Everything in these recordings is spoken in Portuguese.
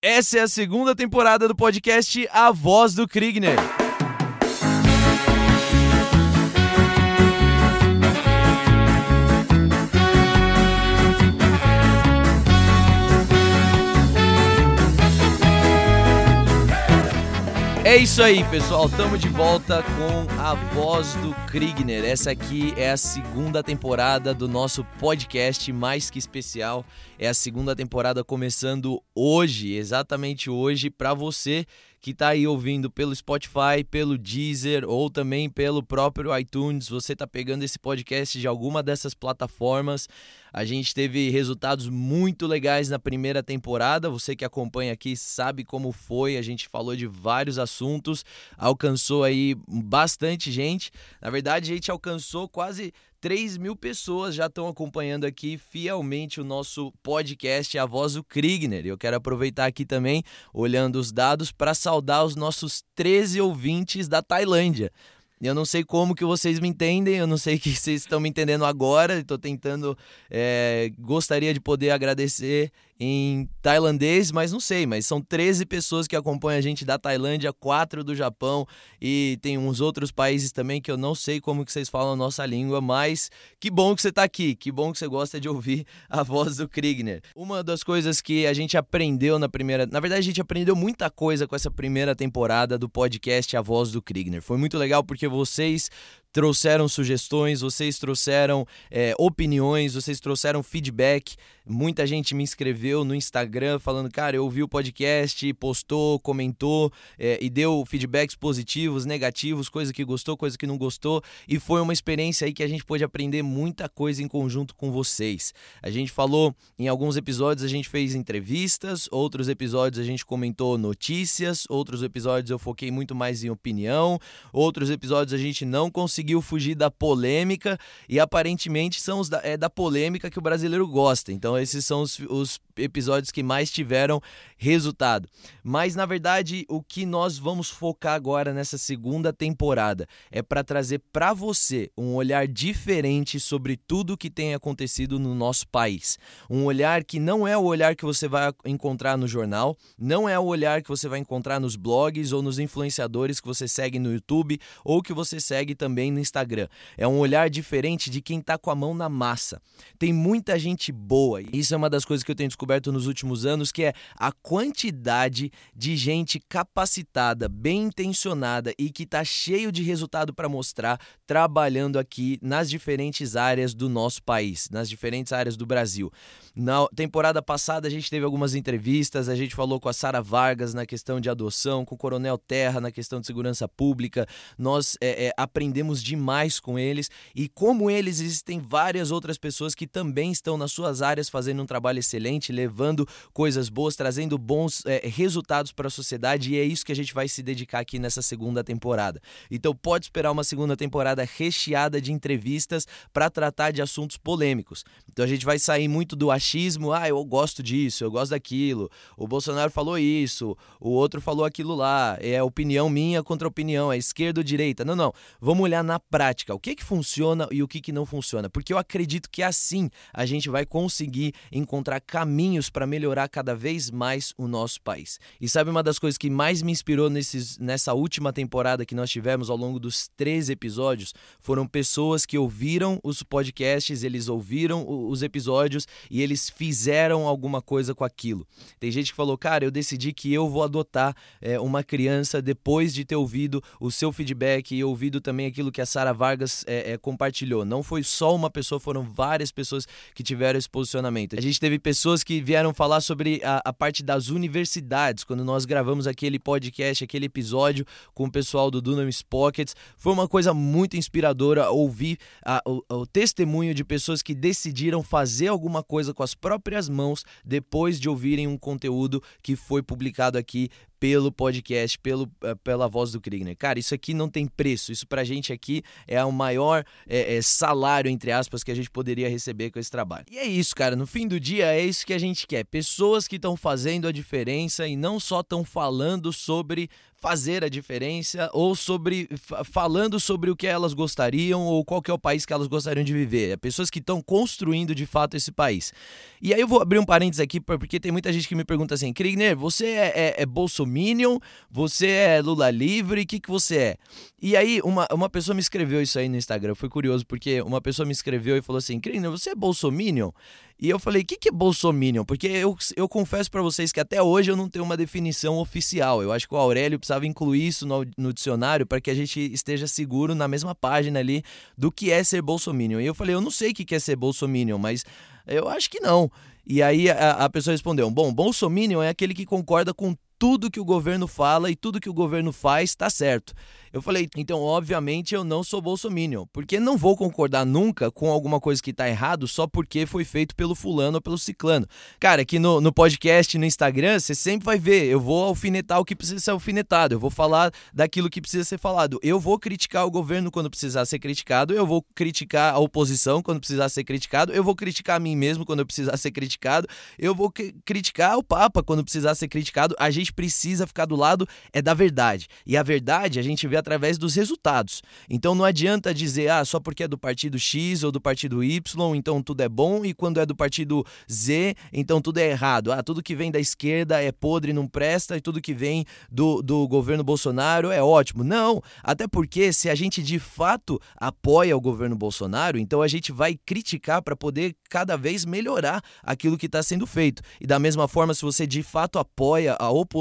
Essa é a segunda temporada do podcast A Voz do Kriegner. É isso aí, pessoal. Estamos de volta com a voz do Kriegner. Essa aqui é a segunda temporada do nosso podcast mais que especial. É a segunda temporada começando hoje, exatamente hoje, para você que está aí ouvindo pelo Spotify, pelo Deezer ou também pelo próprio iTunes. Você está pegando esse podcast de alguma dessas plataformas. A gente teve resultados muito legais na primeira temporada. Você que acompanha aqui sabe como foi. A gente falou de vários assuntos, alcançou aí bastante gente. Na verdade, a gente alcançou quase 3 mil pessoas já estão acompanhando aqui fielmente o nosso podcast A Voz do Kriegner. Eu quero aproveitar aqui também, olhando os dados, para saudar os nossos 13 ouvintes da Tailândia. Eu não sei como que vocês me entendem, eu não sei que vocês estão me entendendo agora. Estou tentando, é, gostaria de poder agradecer em tailandês, mas não sei, mas são 13 pessoas que acompanham a gente da Tailândia, 4 do Japão e tem uns outros países também que eu não sei como que vocês falam a nossa língua, mas que bom que você está aqui, que bom que você gosta de ouvir a voz do Kriegner. Uma das coisas que a gente aprendeu na primeira, na verdade a gente aprendeu muita coisa com essa primeira temporada do podcast A Voz do Kriegner. Foi muito legal porque vocês trouxeram sugestões, vocês trouxeram é, opiniões, vocês trouxeram feedback. Muita gente me escreveu no Instagram falando, cara, eu ouvi o podcast, postou, comentou é, e deu feedbacks positivos, negativos, coisa que gostou, coisa que não gostou. E foi uma experiência aí que a gente pôde aprender muita coisa em conjunto com vocês. A gente falou em alguns episódios, a gente fez entrevistas, outros episódios a gente comentou notícias, outros episódios eu foquei muito mais em opinião, outros episódios a gente não conseguiu fugir da polêmica e aparentemente são os da, é da polêmica que o brasileiro gosta. Então esses são os, os episódios que mais tiveram resultado. Mas na verdade, o que nós vamos focar agora nessa segunda temporada é para trazer para você um olhar diferente sobre tudo que tem acontecido no nosso país. Um olhar que não é o olhar que você vai encontrar no jornal, não é o olhar que você vai encontrar nos blogs ou nos influenciadores que você segue no YouTube ou que você segue também no Instagram. É um olhar diferente de quem está com a mão na massa. Tem muita gente boa. Isso é uma das coisas que eu tenho descoberto nos últimos anos, que é a quantidade de gente capacitada, bem intencionada e que está cheio de resultado para mostrar trabalhando aqui nas diferentes áreas do nosso país, nas diferentes áreas do Brasil. Na temporada passada a gente teve algumas entrevistas, a gente falou com a Sara Vargas na questão de adoção, com o Coronel Terra na questão de segurança pública. Nós é, é, aprendemos demais com eles e como eles existem várias outras pessoas que também estão nas suas áreas fazendo um trabalho excelente, levando coisas boas, trazendo bons é, resultados para a sociedade e é isso que a gente vai se dedicar aqui nessa segunda temporada. Então pode esperar uma segunda temporada recheada de entrevistas para tratar de assuntos polêmicos. Então a gente vai sair muito do achismo, ah, eu gosto disso, eu gosto daquilo. O Bolsonaro falou isso, o outro falou aquilo lá. É opinião minha contra opinião, é esquerda ou direita. Não, não. Vamos olhar na prática, o que que funciona e o que que não funciona, porque eu acredito que assim a gente vai conseguir encontrar caminhos para melhorar cada vez mais o nosso país. E sabe uma das coisas que mais me inspirou nesses, nessa última temporada que nós tivemos ao longo dos 13 episódios? Foram pessoas que ouviram os podcasts, eles ouviram os episódios e eles fizeram alguma coisa com aquilo. Tem gente que falou, cara, eu decidi que eu vou adotar é, uma criança depois de ter ouvido o seu feedback e ouvido também aquilo que a Sara Vargas é, é, compartilhou. Não foi só uma pessoa, foram várias pessoas que tiveram esse posicionamento. A gente teve pessoas que vieram falar sobre a, a, parte das universidades, quando nós gravamos aquele podcast, aquele episódio com o pessoal do Dunamis Pockets. Foi uma coisa muito inspiradora ouvir a, o, o testemunho de pessoas que decidiram fazer alguma coisa com as próprias mãos depois de ouvirem um conteúdo que foi publicado aqui pelo podcast, pelo, eh, pela voz do Kriegner. Cara, isso aqui não tem preço. Isso pra gente aqui é o maior é, é, salário, entre aspas, que a gente poderia receber com esse trabalho. E é isso, cara. No fim do dia, é isso que a gente quer. Pessoas que estão fazendo a diferença e não só estão falando sobre fazer a diferença ou sobre falando sobre o que elas gostariam ou qual é o país que elas gostariam de viver. É pessoas que estão construindo de fato esse país. E aí eu vou abrir um parênteses aqui porque tem muita gente que me pergunta assim, Krigner, você é, é, é bolsominion? Você é Lula livre? O que, que você é? E aí uma, uma pessoa me escreveu isso aí no Instagram. Foi curioso porque uma pessoa me escreveu e falou assim, Krigner, você é bolsominion? E eu falei, o que, que é bolsominion? Porque eu, eu confesso para vocês que até hoje eu não tenho uma definição oficial. Eu acho que o Aurélio precisava incluir isso no, no dicionário para que a gente esteja seguro na mesma página ali do que é ser bolsominion. E eu falei, eu não sei o que, que é ser bolsominion, mas eu acho que não. E aí a, a pessoa respondeu, bom, bolsominion é aquele que concorda com tudo que o governo fala e tudo que o governo faz está certo. Eu falei, então, obviamente, eu não sou bolsominion, porque não vou concordar nunca com alguma coisa que tá errado só porque foi feito pelo fulano ou pelo ciclano. Cara, aqui no, no podcast, no Instagram, você sempre vai ver, eu vou alfinetar o que precisa ser alfinetado, eu vou falar daquilo que precisa ser falado. Eu vou criticar o governo quando precisar ser criticado, eu vou criticar a oposição quando precisar ser criticado, eu vou criticar a mim mesmo quando eu precisar ser criticado, eu vou criticar o Papa quando precisar ser criticado. A gente precisa ficar do lado é da verdade. E a verdade a gente vê através dos resultados. Então não adianta dizer, ah, só porque é do partido X ou do partido Y, então tudo é bom, e quando é do partido Z, então tudo é errado. Ah, tudo que vem da esquerda é podre, não presta, e tudo que vem do, do governo Bolsonaro é ótimo. Não, até porque se a gente de fato apoia o governo Bolsonaro, então a gente vai criticar para poder cada vez melhorar aquilo que está sendo feito. E da mesma forma, se você de fato apoia a oposição,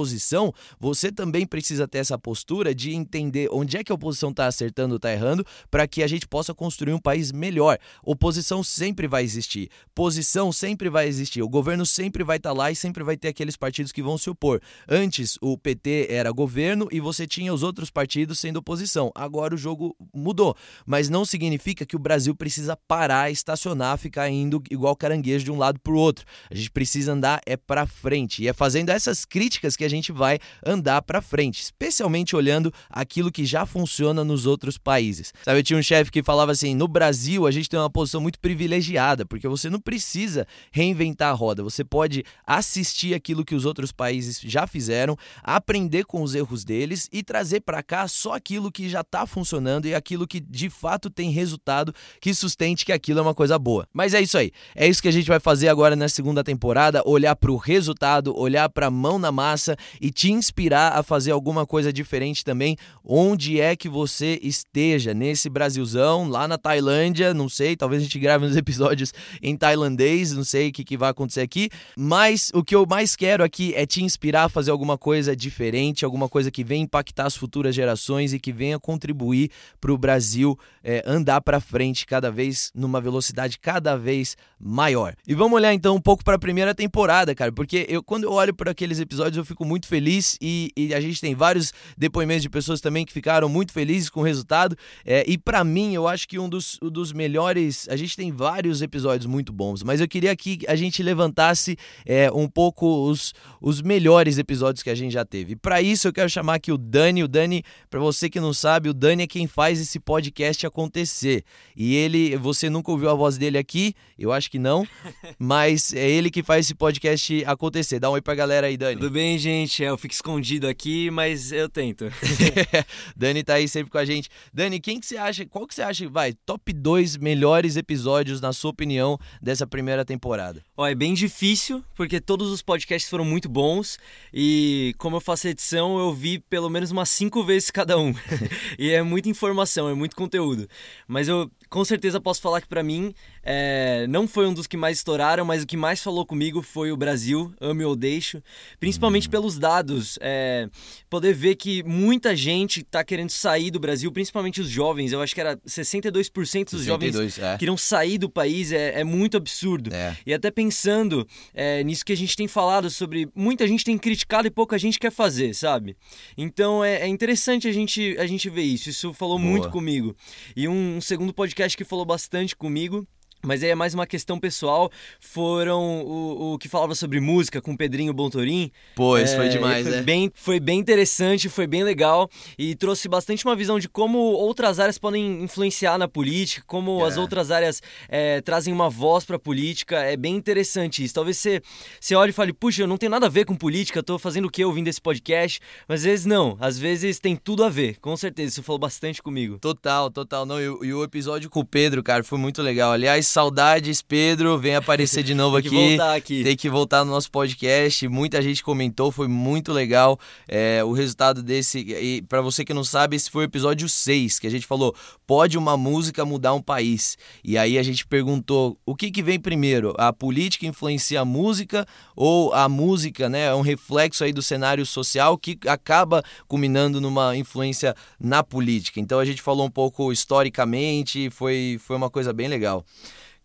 você também precisa ter essa postura de entender onde é que a oposição está acertando ou está errando, para que a gente possa construir um país melhor. Oposição sempre vai existir, posição sempre vai existir, o governo sempre vai estar tá lá e sempre vai ter aqueles partidos que vão se opor. Antes, o PT era governo e você tinha os outros partidos sendo oposição. Agora o jogo mudou, mas não significa que o Brasil precisa parar, estacionar, ficar indo igual caranguejo de um lado para o outro. A gente precisa andar é para frente e é fazendo essas críticas que a gente vai andar para frente, especialmente olhando aquilo que que já funciona nos outros países. Sabe, eu tinha um chefe que falava assim: no Brasil a gente tem uma posição muito privilegiada, porque você não precisa reinventar a roda, você pode assistir aquilo que os outros países já fizeram, aprender com os erros deles e trazer para cá só aquilo que já está funcionando e aquilo que de fato tem resultado que sustente que aquilo é uma coisa boa. Mas é isso aí. É isso que a gente vai fazer agora na segunda temporada, olhar para o resultado, olhar para a mão na massa e te inspirar a fazer alguma coisa diferente também, onde é que você esteja nesse Brasilzão, lá na Tailândia, não sei, talvez a gente grave uns episódios em tailandês, não sei o que, que vai acontecer aqui, mas o que eu mais quero aqui é te inspirar a fazer alguma coisa diferente, alguma coisa que venha impactar as futuras gerações e que venha contribuir para o Brasil é, andar para frente cada vez numa velocidade cada vez maior. E vamos olhar então um pouco para a primeira temporada, cara, porque eu quando eu olho para aqueles episódios eu fico muito feliz e, e a gente tem vários depoimentos de pessoas também que ficaram muito felizes com o resultado. É, e para mim, eu acho que um dos, um dos melhores. A gente tem vários episódios muito bons, mas eu queria que a gente levantasse é, um pouco os, os melhores episódios que a gente já teve. Para isso, eu quero chamar aqui o Dani. O Dani, para você que não sabe, o Dani é quem faz esse podcast acontecer. E ele, você nunca ouviu a voz dele aqui? Eu acho que não, mas é ele que faz esse podcast acontecer. Dá um oi pra galera aí, Dani. Tudo bem, gente? É, eu fico escondido aqui, mas eu tento. Dani tá aí sempre com a gente. Dani, quem que você acha, qual que você acha, vai, top 2 melhores episódios, na sua opinião, dessa primeira temporada? Ó, é bem difícil, porque todos os podcasts foram muito bons e como eu faço edição, eu vi pelo menos umas cinco vezes cada um. e é muita informação, é muito conteúdo. Mas eu com certeza posso falar que para mim é, não foi um dos que mais estouraram, mas o que mais falou comigo foi o Brasil, ame ou deixo, principalmente hum. pelos dados. É, poder ver que muita gente está querendo sair do Brasil, principalmente os jovens. Eu acho que era 62% dos 62, jovens é. queriam sair do país, é, é muito absurdo. É. E até pensando é, nisso que a gente tem falado sobre. Muita gente tem criticado e pouca gente quer fazer, sabe? Então é, é interessante a gente, a gente ver isso. Isso falou Boa. muito comigo. E um, um segundo podcast que falou bastante comigo Mas aí é mais uma questão pessoal. Foram o, o que falava sobre música com o Pedrinho Bontorim. Pois, é, foi demais, foi né? Bem, foi bem interessante, foi bem legal e trouxe bastante uma visão de como outras áreas podem influenciar na política, como é. as outras áreas é, trazem uma voz para a política. É bem interessante isso. Talvez você, você olhe e fale, puxa, eu não tenho nada a ver com política, tô fazendo o que ouvindo esse podcast? Mas às vezes não, às vezes tem tudo a ver, com certeza. Isso falou bastante comigo. Total, total. Não, e, e o episódio com o Pedro, cara, foi muito legal. Aliás, saudades, Pedro. Vem aparecer de novo Tem aqui. que voltar aqui. Tem que voltar no nosso podcast. Muita gente comentou, foi muito legal é, o resultado desse. E para você que não sabe, esse foi o episódio 6, que a gente falou: pode uma música mudar um país? E aí a gente perguntou: o que, que vem primeiro? A política influencia a música ou a música né, é um reflexo aí do cenário social que acaba culminando numa influência na política? Então a gente falou um pouco historicamente, foi, foi uma coisa bem legal.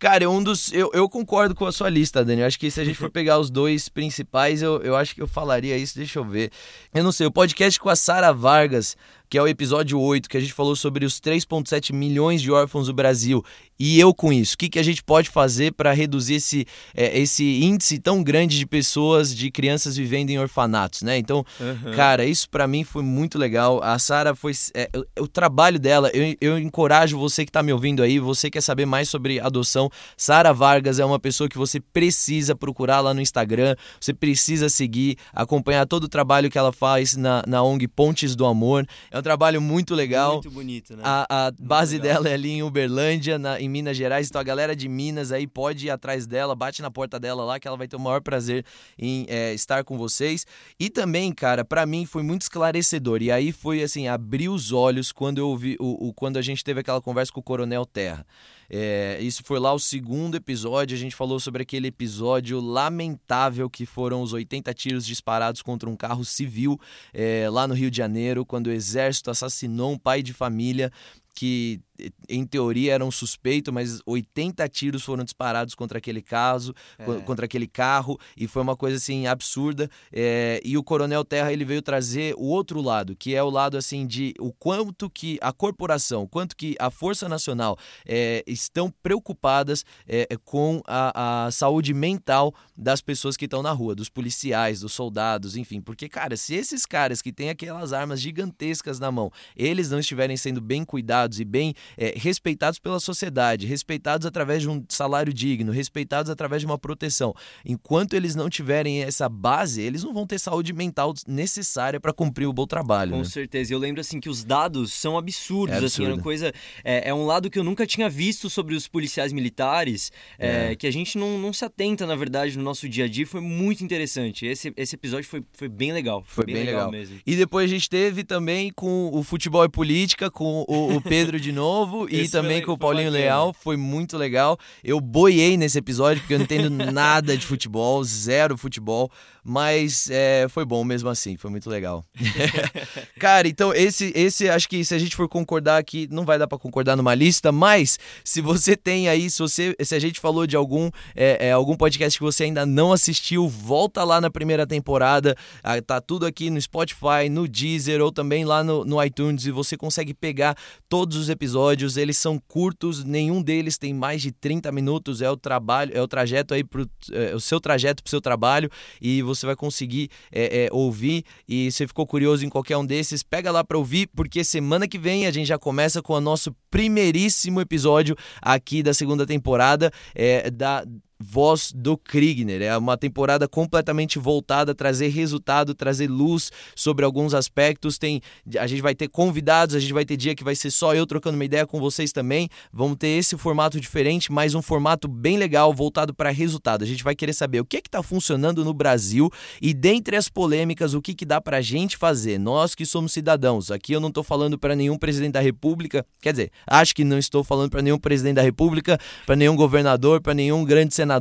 Cara, um dos. Eu, eu concordo com a sua lista, Dani. Eu acho que se a gente for pegar os dois principais, eu, eu acho que eu falaria isso. Deixa eu ver. Eu não sei, o podcast com a Sara Vargas, que é o episódio 8, que a gente falou sobre os 3,7 milhões de órfãos do Brasil. E eu com isso, o que, que a gente pode fazer para reduzir esse, é, esse índice tão grande de pessoas, de crianças vivendo em orfanatos, né? Então, uhum. cara, isso para mim foi muito legal. A Sara foi. É, o, o, trabalho dela, eu, eu encorajo você que está me ouvindo aí, você quer saber mais sobre adoção. Sara Vargas é uma pessoa que você precisa procurar lá no Instagram, você precisa seguir, acompanhar todo o trabalho que ela faz na, na ONG Pontes do Amor. É um trabalho muito legal. Muito bonito, né? A, a base dela é ali em Uberlândia, na, em Minas Gerais. Então a galera de Minas aí pode ir atrás dela, bate na porta dela lá, que ela vai ter o maior prazer em é, estar com vocês. E também, cara, para mim foi muito esclarecedor. E aí foi assim, abrir os olhos quando eu ouvi, o, o, quando a gente teve aquela conversa com o Coronel Terra. É, isso foi lá o segundo episódio. A gente falou sobre aquele episódio lamentável que foram os 80 tiros disparados contra um carro civil é, lá no Rio de Janeiro, quando o exército assassinou um pai de família que em teoria era um suspeito, mas 80 tiros foram disparados contra aquele caso, é. contra aquele carro, e foi uma coisa assim absurda. É, e o Coronel Terra ele veio trazer o outro lado, que é o lado assim de o quanto que a corporação, quanto que a Força Nacional é, estão preocupadas é, com a, a saúde mental das pessoas que estão na rua, dos policiais, dos soldados, enfim. Porque, cara, se esses caras que têm aquelas armas gigantescas na mão, eles não estiverem sendo bem cuidados e bem é, respeitados pela sociedade, respeitados através de um salário digno, respeitados através de uma proteção. Enquanto eles não tiverem essa base, eles não vão ter saúde mental necessária para cumprir o bom trabalho. Com né? certeza. Eu lembro assim que os dados são absurdos. É assim, é uma coisa. É, é, um lado que eu nunca tinha visto sobre os policiais militares, é, é. que a gente não, não se atenta, na verdade, no nosso dia a dia. Foi muito interessante. Esse, esse episódio foi, foi bem legal. Foi, foi bem, bem legal. legal. mesmo. E depois a gente teve também com o futebol e política, com o, o Pedro de novo e também foi, com o Paulinho Leal. Foi muito legal. Eu boiei nesse episódio porque eu não entendo nada de futebol, zero futebol. Mas é, foi bom mesmo assim, foi muito legal. Cara, então esse, esse acho que se a gente for concordar aqui, não vai dar para concordar numa lista, mas se você tem aí, se, você, se a gente falou de algum, é, é, algum podcast que você ainda não assistiu, volta lá na primeira temporada. Ah, tá tudo aqui no Spotify, no Deezer ou também lá no, no iTunes e você consegue pegar todos os episódios. Eles são curtos, nenhum deles tem mais de 30 minutos. É o trabalho, é o trajeto aí pro é, o seu trajeto pro seu trabalho e você vai conseguir é, é, ouvir. E se ficou curioso em qualquer um desses, pega lá para ouvir, porque semana que vem a gente já começa com o nosso primeiríssimo episódio aqui da segunda temporada é, da Voz do Kriegner. É uma temporada completamente voltada a trazer resultado, trazer luz sobre alguns aspectos. Tem, a gente vai ter convidados, a gente vai ter dia que vai ser só eu trocando uma ideia com vocês também. Vamos ter esse formato diferente, mas um formato bem legal, voltado para resultado. A gente vai querer saber o que é está funcionando no Brasil e dentre as polêmicas, o que, que dá para a gente fazer. Nós que somos cidadãos. Aqui eu não estou falando para nenhum presidente da República, quer dizer, acho que não estou falando para nenhum presidente da República, para nenhum governador, para nenhum grande senador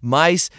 mas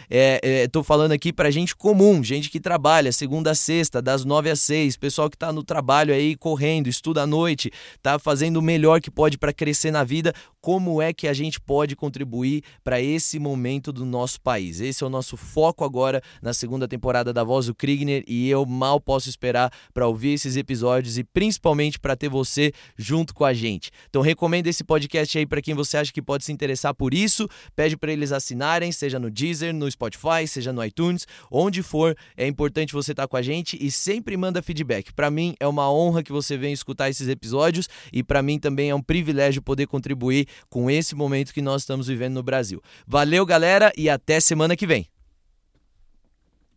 estou é, é, falando aqui para gente comum, gente que trabalha segunda a sexta, das nove às seis, pessoal que está no trabalho aí correndo, estuda à noite, está fazendo o melhor que pode para crescer na vida. Como é que a gente pode contribuir para esse momento do nosso país. Esse é o nosso foco agora na segunda temporada da Voz do Krigner e eu mal posso esperar para ouvir esses episódios e principalmente para ter você junto com a gente. Então recomenda esse podcast aí para quem você acha que pode se interessar por isso, pede para eles assinarem, seja no Deezer, no Spotify, seja no iTunes, onde for, é importante você estar tá com a gente e sempre manda feedback. Para mim é uma honra que você venha escutar esses episódios e para mim também é um privilégio poder contribuir com esse momento que nós estamos vivendo no Brasil. Valeu, galera, e até semana que vem.